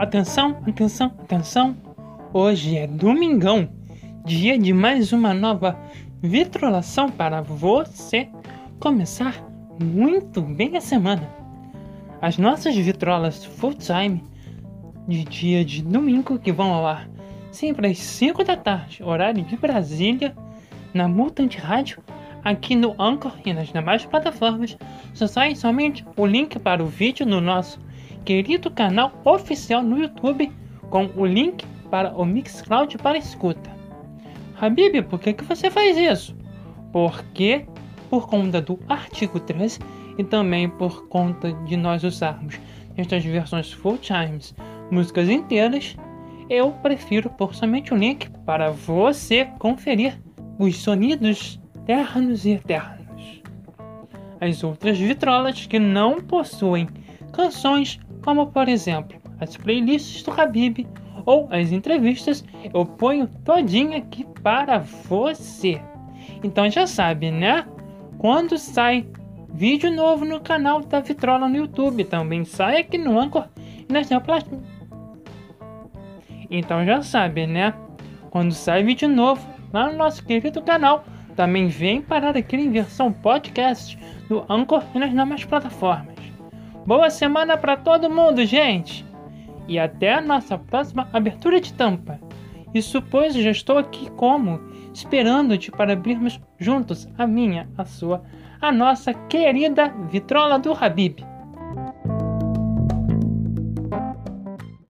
Atenção, atenção, atenção! Hoje é domingão, dia de mais uma nova vitrolação para você começar muito bem a semana. As nossas vitrolas full time de dia de domingo que vão ao ar sempre às 5 da tarde, horário de Brasília, na Mutante Rádio, aqui no Anchor e nas demais plataformas. Só sai somente o link para o vídeo no nosso querido canal oficial no YouTube com o link para o Mixcloud para escuta. Habib, por que, que você faz isso? Porque, por conta do artigo 13 e também por conta de nós usarmos estas versões full times músicas inteiras, eu prefiro pôr somente o link para você conferir os sonidos ternos e eternos. As outras vitrolas que não possuem canções como por exemplo as playlists do Habib ou as entrevistas, eu ponho todinha aqui para você. Então já sabe, né? Quando sai vídeo novo no canal da Vitrola no YouTube, também sai aqui no Anchor e nas plataformas. Então já sabe, né? Quando sai vídeo novo lá no nosso querido canal, também vem parar aqui em versão podcast no Anchor e nas demais plataformas. Boa semana para todo mundo, gente! E até a nossa próxima abertura de tampa. Isso pois já estou aqui como? Esperando-te para abrirmos juntos a minha, a sua, a nossa querida vitrola do Habib.